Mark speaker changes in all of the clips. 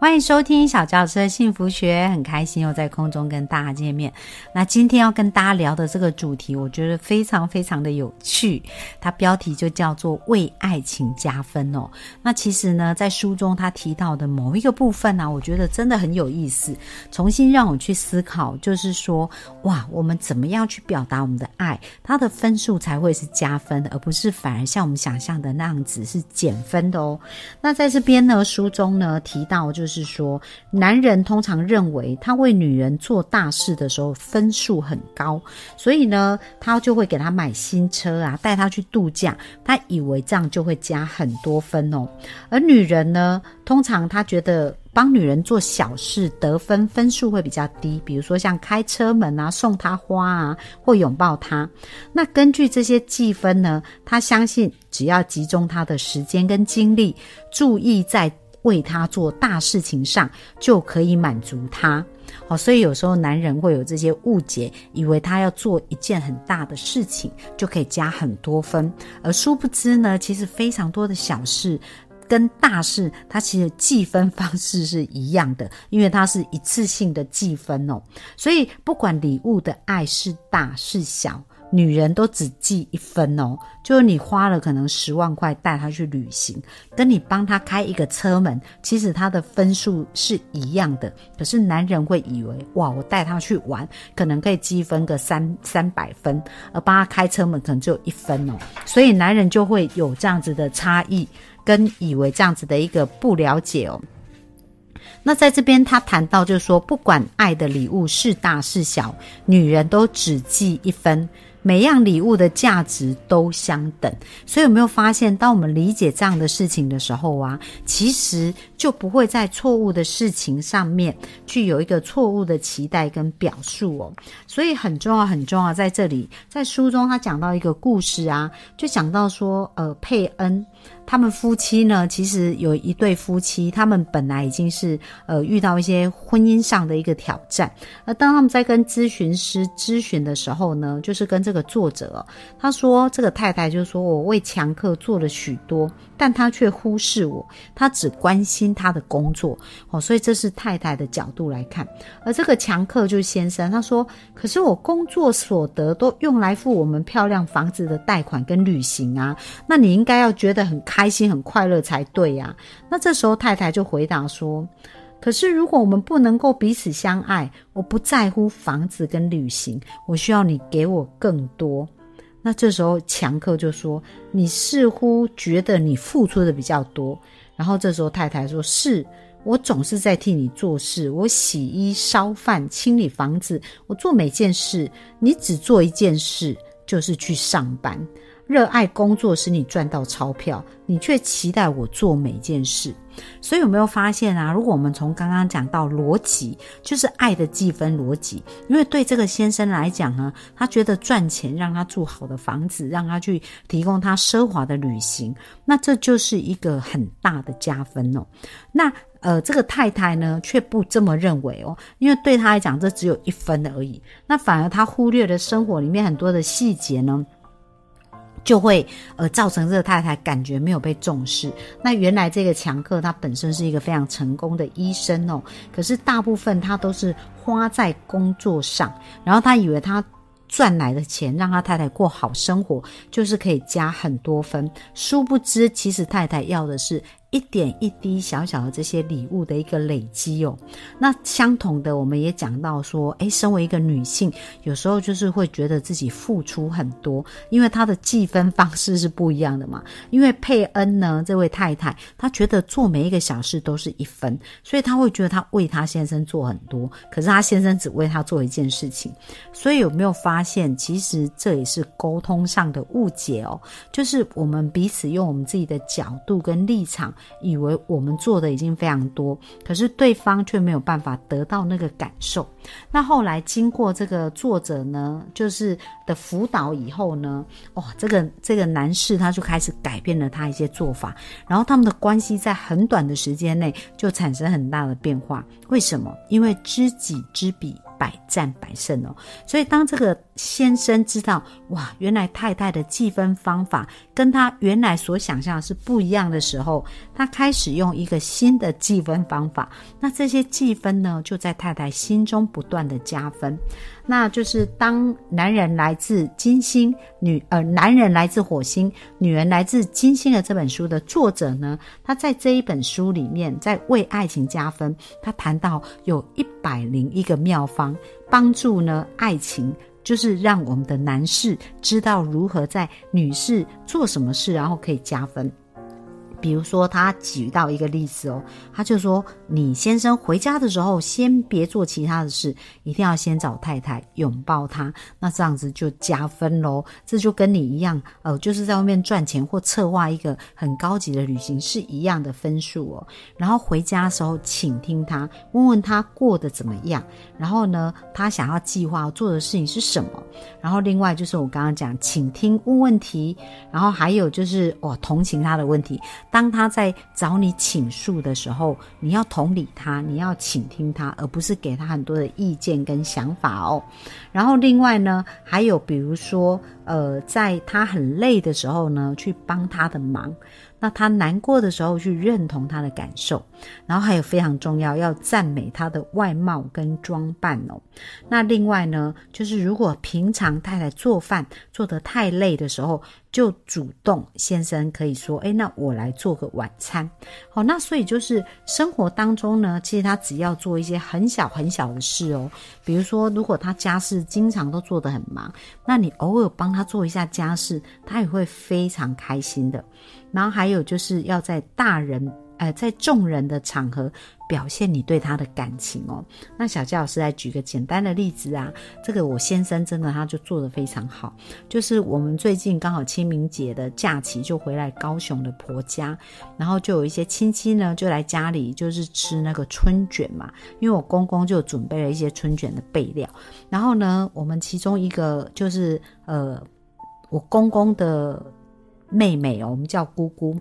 Speaker 1: 欢迎收听小教师的幸福学，很开心又在空中跟大家见面。那今天要跟大家聊的这个主题，我觉得非常非常的有趣。它标题就叫做“为爱情加分”哦。那其实呢，在书中他提到的某一个部分呢，我觉得真的很有意思。重新让我去思考，就是说，哇，我们怎么样去表达我们的爱，它的分数才会是加分的，而不是反而像我们想象的那样子是减分的哦。那在这边呢，书中呢提到就。是说，男人通常认为他为女人做大事的时候分数很高，所以呢，他就会给他买新车啊，带他去度假，他以为这样就会加很多分哦。而女人呢，通常他觉得帮女人做小事得分分数会比较低，比如说像开车门啊、送她花啊或拥抱她。那根据这些计分呢，他相信只要集中他的时间跟精力，注意在。为他做大事情上就可以满足他，好，所以有时候男人会有这些误解，以为他要做一件很大的事情就可以加很多分，而殊不知呢，其实非常多的小事跟大事，它其实计分方式是一样的，因为它是一次性的计分哦，所以不管礼物的爱是大是小。女人都只记一分哦，就是你花了可能十万块带她去旅行，跟你帮她开一个车门，其实她的分数是一样的。可是男人会以为，哇，我带她去玩，可能可以积分个三三百分，而帮她开车门可能只有一分哦，所以男人就会有这样子的差异，跟以为这样子的一个不了解哦。那在这边他谈到，就是说，不管爱的礼物是大是小，女人都只记一分。每样礼物的价值都相等，所以有没有发现，当我们理解这样的事情的时候啊，其实就不会在错误的事情上面去有一个错误的期待跟表述哦。所以很重要，很重要，在这里，在书中他讲到一个故事啊，就讲到说，呃，佩恩。他们夫妻呢，其实有一对夫妻，他们本来已经是呃遇到一些婚姻上的一个挑战。而当他们在跟咨询师咨询的时候呢，就是跟这个作者，他说这个太太就说：“我为强客做了许多，但他却忽视我，他只关心他的工作。”哦，所以这是太太的角度来看。而这个强客就是先生，他说：“可是我工作所得都用来付我们漂亮房子的贷款跟旅行啊，那你应该要觉得很开。”开心很快乐才对呀。那这时候太太就回答说：“可是如果我们不能够彼此相爱，我不在乎房子跟旅行，我需要你给我更多。”那这时候强克就说：“你似乎觉得你付出的比较多。”然后这时候太太说：“是我总是在替你做事，我洗衣、烧饭、清理房子，我做每件事，你只做一件事，就是去上班。”热爱工作使你赚到钞票，你却期待我做每件事。所以有没有发现啊？如果我们从刚刚讲到逻辑，就是爱的计分逻辑。因为对这个先生来讲呢，他觉得赚钱让他住好的房子，让他去提供他奢华的旅行，那这就是一个很大的加分哦。那呃，这个太太呢却不这么认为哦，因为对他来讲这只有一分而已。那反而他忽略了生活里面很多的细节呢。就会呃造成这个太太感觉没有被重视。那原来这个强克他本身是一个非常成功的医生哦，可是大部分他都是花在工作上，然后他以为他赚来的钱让他太太过好生活，就是可以加很多分。殊不知，其实太太要的是。一点一滴小小的这些礼物的一个累积哦，那相同的，我们也讲到说，诶，身为一个女性，有时候就是会觉得自己付出很多，因为她的计分方式是不一样的嘛。因为佩恩呢，这位太太，她觉得做每一个小事都是一分，所以她会觉得她为她先生做很多，可是她先生只为她做一件事情。所以有没有发现，其实这也是沟通上的误解哦？就是我们彼此用我们自己的角度跟立场。以为我们做的已经非常多，可是对方却没有办法得到那个感受。那后来经过这个作者呢，就是的辅导以后呢，哇，这个这个男士他就开始改变了他一些做法，然后他们的关系在很短的时间内就产生很大的变化。为什么？因为知己知彼。百战百胜哦，所以当这个先生知道哇，原来太太的计分方法跟他原来所想象是不一样的时候，他开始用一个新的计分方法。那这些计分呢，就在太太心中不断的加分。那就是当男人来自金星，女呃男人来自火星，女人来自金星的这本书的作者呢，他在这一本书里面在为爱情加分，他谈到有一百零一个妙方，帮助呢爱情，就是让我们的男士知道如何在女士做什么事，然后可以加分。比如说，他举到一个例子哦，他就说：“你先生回家的时候，先别做其他的事，一定要先找太太拥抱她，那这样子就加分喽。这就跟你一样，呃，就是在外面赚钱或策划一个很高级的旅行是一样的分数哦。然后回家的时候，请听他，问问他过得怎么样，然后呢，他想要计划做的事情是什么。然后另外就是我刚刚讲，请听问问题，然后还有就是哦，同情他的问题。”当他在找你倾诉的时候，你要同理他，你要倾听他，而不是给他很多的意见跟想法哦。然后另外呢，还有比如说，呃，在他很累的时候呢，去帮他的忙。那他难过的时候，去认同他的感受，然后还有非常重要，要赞美他的外貌跟装扮哦。那另外呢，就是如果平常太太做饭做得太累的时候，就主动先生可以说：“哎，那我来做个晚餐。”好，那所以就是生活当中呢，其实他只要做一些很小很小的事哦，比如说，如果他家事经常都做得很忙，那你偶尔帮他做一下家事，他也会非常开心的。然后还有就是要在大人，呃，在众人的场合表现你对他的感情哦。那小佳老师来举个简单的例子啊，这个我先生真的他就做的非常好。就是我们最近刚好清明节的假期就回来高雄的婆家，然后就有一些亲戚呢就来家里就是吃那个春卷嘛，因为我公公就准备了一些春卷的备料。然后呢，我们其中一个就是呃，我公公的。妹妹哦，我们叫姑姑。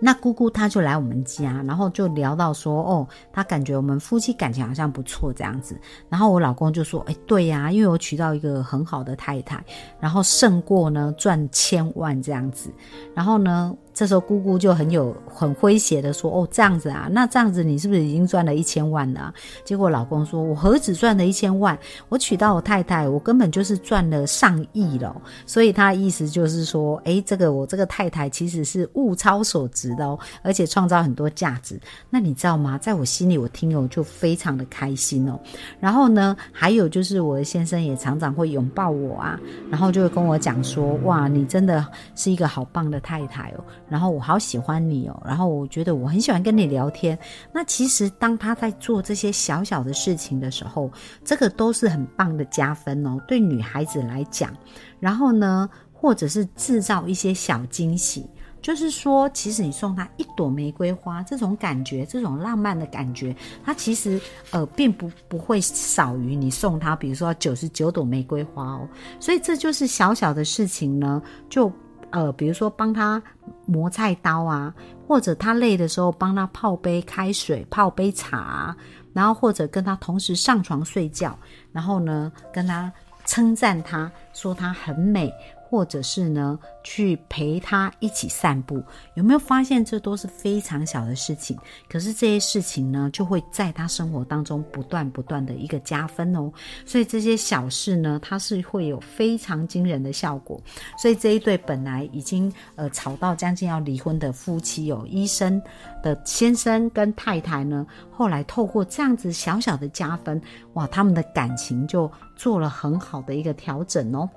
Speaker 1: 那姑姑她就来我们家，然后就聊到说，哦，她感觉我们夫妻感情好像不错这样子。然后我老公就说，哎，对呀，因为我娶到一个很好的太太，然后胜过呢赚千万这样子。然后呢。这时候姑姑就很有很诙谐的说：“哦，这样子啊，那这样子你是不是已经赚了一千万了？”结果老公说：“我何止赚了一千万，我娶到我太太，我根本就是赚了上亿了。”所以他的意思就是说：“诶，这个我这个太太其实是物超所值的哦，而且创造很多价值。那你知道吗？在我心里，我听了就非常的开心哦。然后呢，还有就是我的先生也常常会拥抱我啊，然后就会跟我讲说：哇，你真的是一个好棒的太太哦。”然后我好喜欢你哦，然后我觉得我很喜欢跟你聊天。那其实当他在做这些小小的事情的时候，这个都是很棒的加分哦，对女孩子来讲。然后呢，或者是制造一些小惊喜，就是说，其实你送他一朵玫瑰花，这种感觉，这种浪漫的感觉，他其实呃并不不会少于你送他，比如说九十九朵玫瑰花哦。所以这就是小小的事情呢，就。呃，比如说帮他磨菜刀啊，或者他累的时候帮他泡杯开水、泡杯茶，然后或者跟他同时上床睡觉，然后呢跟他称赞他说他很美。或者是呢，去陪他一起散步，有没有发现这都是非常小的事情？可是这些事情呢，就会在他生活当中不断不断的一个加分哦。所以这些小事呢，它是会有非常惊人的效果。所以这一对本来已经呃吵到将近要离婚的夫妻哦，医生的先生跟太太呢，后来透过这样子小小的加分，哇，他们的感情就做了很好的一个调整哦。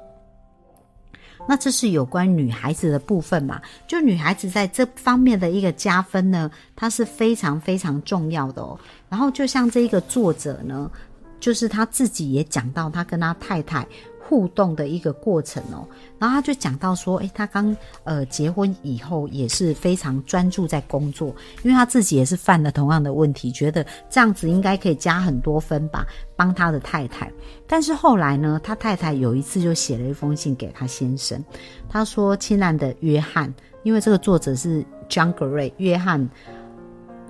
Speaker 1: 那这是有关女孩子的部分嘛？就女孩子在这方面的一个加分呢，它是非常非常重要的哦。然后就像这一个作者呢，就是他自己也讲到，他跟他太太互动的一个过程哦。然后他就讲到说，诶，他刚呃结婚以后也是非常专注在工作，因为他自己也是犯了同样的问题，觉得这样子应该可以加很多分吧，帮他的太太。但是后来呢，他太太有一次就写了一封信给他先生，他说：“亲爱的约翰，因为这个作者是 John Gray，约翰。”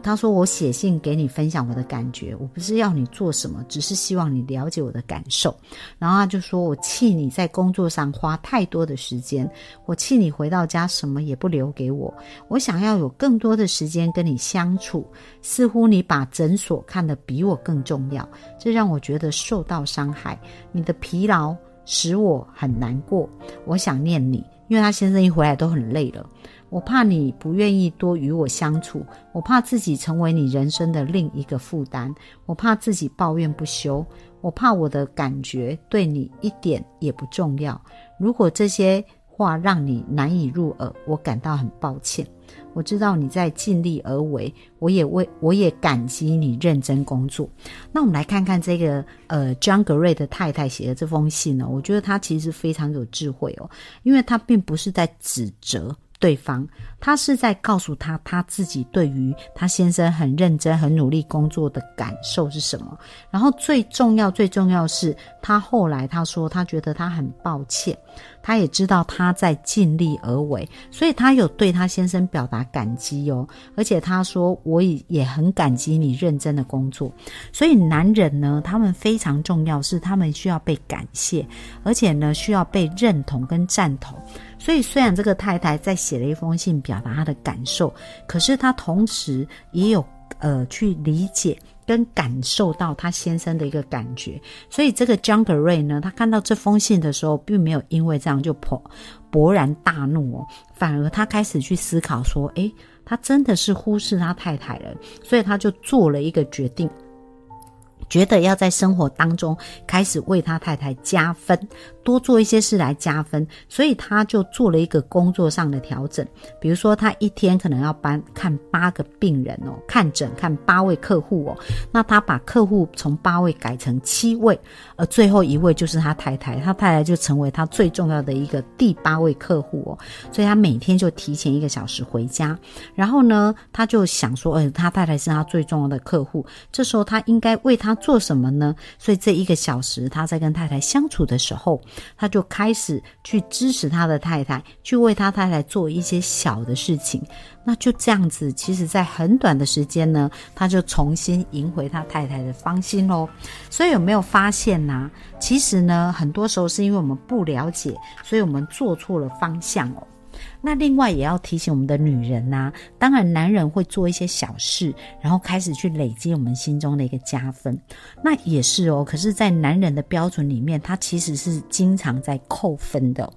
Speaker 1: 他说：“我写信给你分享我的感觉，我不是要你做什么，只是希望你了解我的感受。”然后他就说：“我气你在工作上花太多的时间，我气你回到家什么也不留给我。我想要有更多的时间跟你相处，似乎你把诊所看得比我更重要，这让我觉得受到伤害。你的疲劳使我很难过，我想念你，因为他先生一回来都很累了。”我怕你不愿意多与我相处，我怕自己成为你人生的另一个负担，我怕自己抱怨不休，我怕我的感觉对你一点也不重要。如果这些话让你难以入耳，我感到很抱歉。我知道你在尽力而为，我也为我也感激你认真工作。那我们来看看这个呃，John Gray 的太太写的这封信呢？我觉得他其实非常有智慧哦，因为他并不是在指责。对方，他是在告诉他他自己对于他先生很认真、很努力工作的感受是什么。然后最重要、最重要是，他后来他说他觉得他很抱歉。他也知道他在尽力而为，所以他有对他先生表达感激哦。而且他说，我也也很感激你认真的工作。所以男人呢，他们非常重要，是他们需要被感谢，而且呢，需要被认同跟赞同。所以虽然这个太太在写了一封信表达她的感受，可是她同时也有呃去理解。跟感受到他先生的一个感觉，所以这个 John Gray 呢，他看到这封信的时候，并没有因为这样就勃勃然大怒哦，反而他开始去思考说，诶，他真的是忽视他太太了，所以他就做了一个决定。觉得要在生活当中开始为他太太加分，多做一些事来加分，所以他就做了一个工作上的调整。比如说，他一天可能要帮看八个病人哦，看诊看八位客户哦，那他把客户从八位改成七位，而最后一位就是他太太，他太太就成为他最重要的一个第八位客户哦，所以他每天就提前一个小时回家，然后呢，他就想说，呃，他太太是他最重要的客户，这时候他应该为他。做什么呢？所以这一个小时，他在跟太太相处的时候，他就开始去支持他的太太，去为他太太做一些小的事情。那就这样子，其实，在很短的时间呢，他就重新赢回他太太的芳心喽。所以有没有发现呢？其实呢，很多时候是因为我们不了解，所以我们做错了方向哦。那另外也要提醒我们的女人呐，当然男人会做一些小事，然后开始去累积我们心中的一个加分，那也是哦。可是，在男人的标准里面，他其实是经常在扣分的。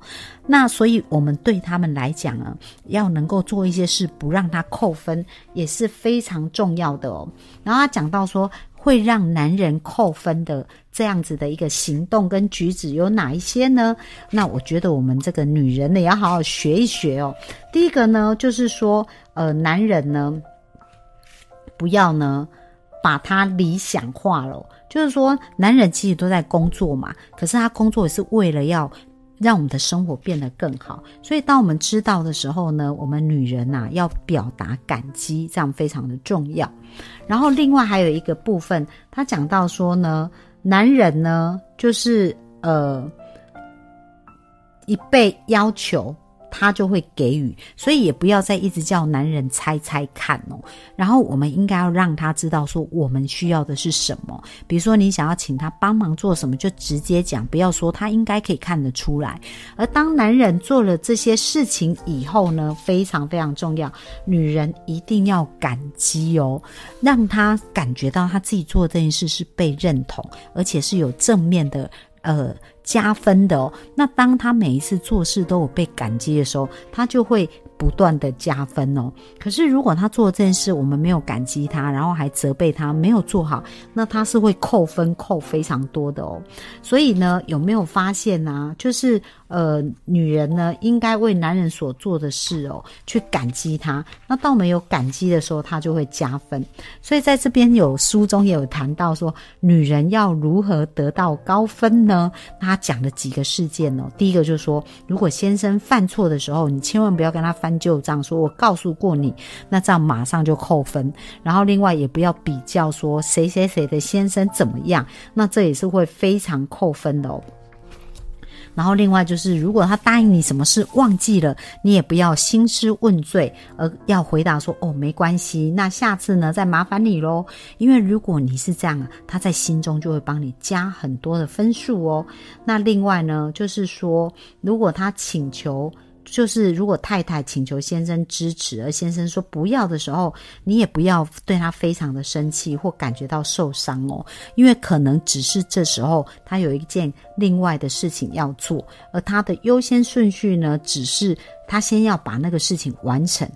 Speaker 1: 那所以，我们对他们来讲啊，要能够做一些事，不让他扣分，也是非常重要的哦。然后他讲到说。会让男人扣分的这样子的一个行动跟举止有哪一些呢？那我觉得我们这个女人呢，也要好好学一学哦。第一个呢，就是说，呃，男人呢，不要呢把他理想化了。就是说，男人其实都在工作嘛，可是他工作也是为了要。让我们的生活变得更好，所以当我们知道的时候呢，我们女人呐要表达感激，这样非常的重要。然后另外还有一个部分，他讲到说呢，男人呢就是呃一被要求。他就会给予，所以也不要再一直叫男人猜猜看哦。然后我们应该要让他知道说我们需要的是什么。比如说你想要请他帮忙做什么，就直接讲，不要说他应该可以看得出来。而当男人做了这些事情以后呢，非常非常重要，女人一定要感激哦，让他感觉到他自己做这件事是被认同，而且是有正面的。呃，加分的哦。那当他每一次做事都有被感激的时候，他就会不断的加分哦。可是如果他做这件事，我们没有感激他，然后还责备他没有做好，那他是会扣分扣非常多的哦。所以呢，有没有发现呢？就是呃，女人呢应该为男人所做的事哦去感激他。那到没有感激的时候，他就会加分。所以在这边有书中也有谈到说，女人要如何得到高分呢？他讲了几个事件哦。第一个就是说，如果先生犯错的时候，你千万不要跟他翻旧账，说我告诉过你，那这样马上就扣分。然后另外也不要比较说谁谁谁的先生怎么样，那这也是会非常扣分的哦。然后另外就是，如果他答应你什么事忘记了，你也不要兴师问罪，而要回答说哦没关系，那下次呢再麻烦你喽。因为如果你是这样，他在心中就会帮你加很多的分数哦。那另外呢，就是说，如果他请求。就是如果太太请求先生支持，而先生说不要的时候，你也不要对他非常的生气或感觉到受伤哦，因为可能只是这时候他有一件另外的事情要做，而他的优先顺序呢，只是他先要把那个事情完成。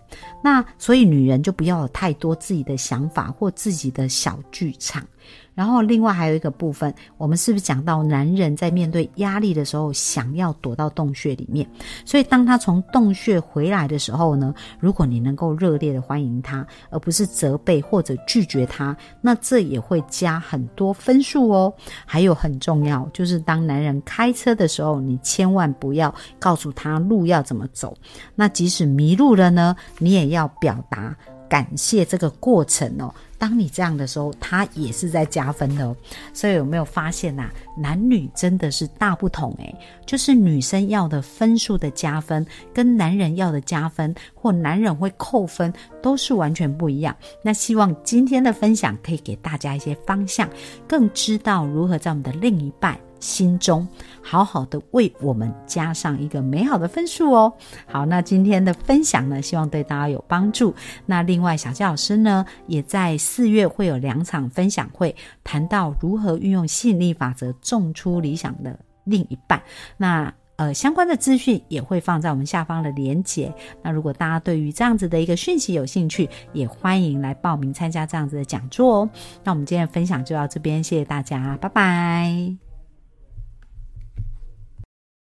Speaker 1: 那所以女人就不要有太多自己的想法或自己的小剧场。然后，另外还有一个部分，我们是不是讲到男人在面对压力的时候，想要躲到洞穴里面？所以，当他从洞穴回来的时候呢，如果你能够热烈的欢迎他，而不是责备或者拒绝他，那这也会加很多分数哦。还有很重要，就是当男人开车的时候，你千万不要告诉他路要怎么走。那即使迷路了呢，你也要表达。感谢这个过程哦，当你这样的时候，他也是在加分的哦。所以有没有发现呐？男女真的是大不同诶，就是女生要的分数的加分，跟男人要的加分，或男人会扣分，都是完全不一样。那希望今天的分享可以给大家一些方向，更知道如何在我们的另一半。心中好好的为我们加上一个美好的分数哦。好，那今天的分享呢，希望对大家有帮助。那另外，小佳老师呢，也在四月会有两场分享会，谈到如何运用吸引力法则，种出理想的另一半。那呃，相关的资讯也会放在我们下方的连结。那如果大家对于这样子的一个讯息有兴趣，也欢迎来报名参加这样子的讲座哦。那我们今天的分享就到这边，谢谢大家，拜拜。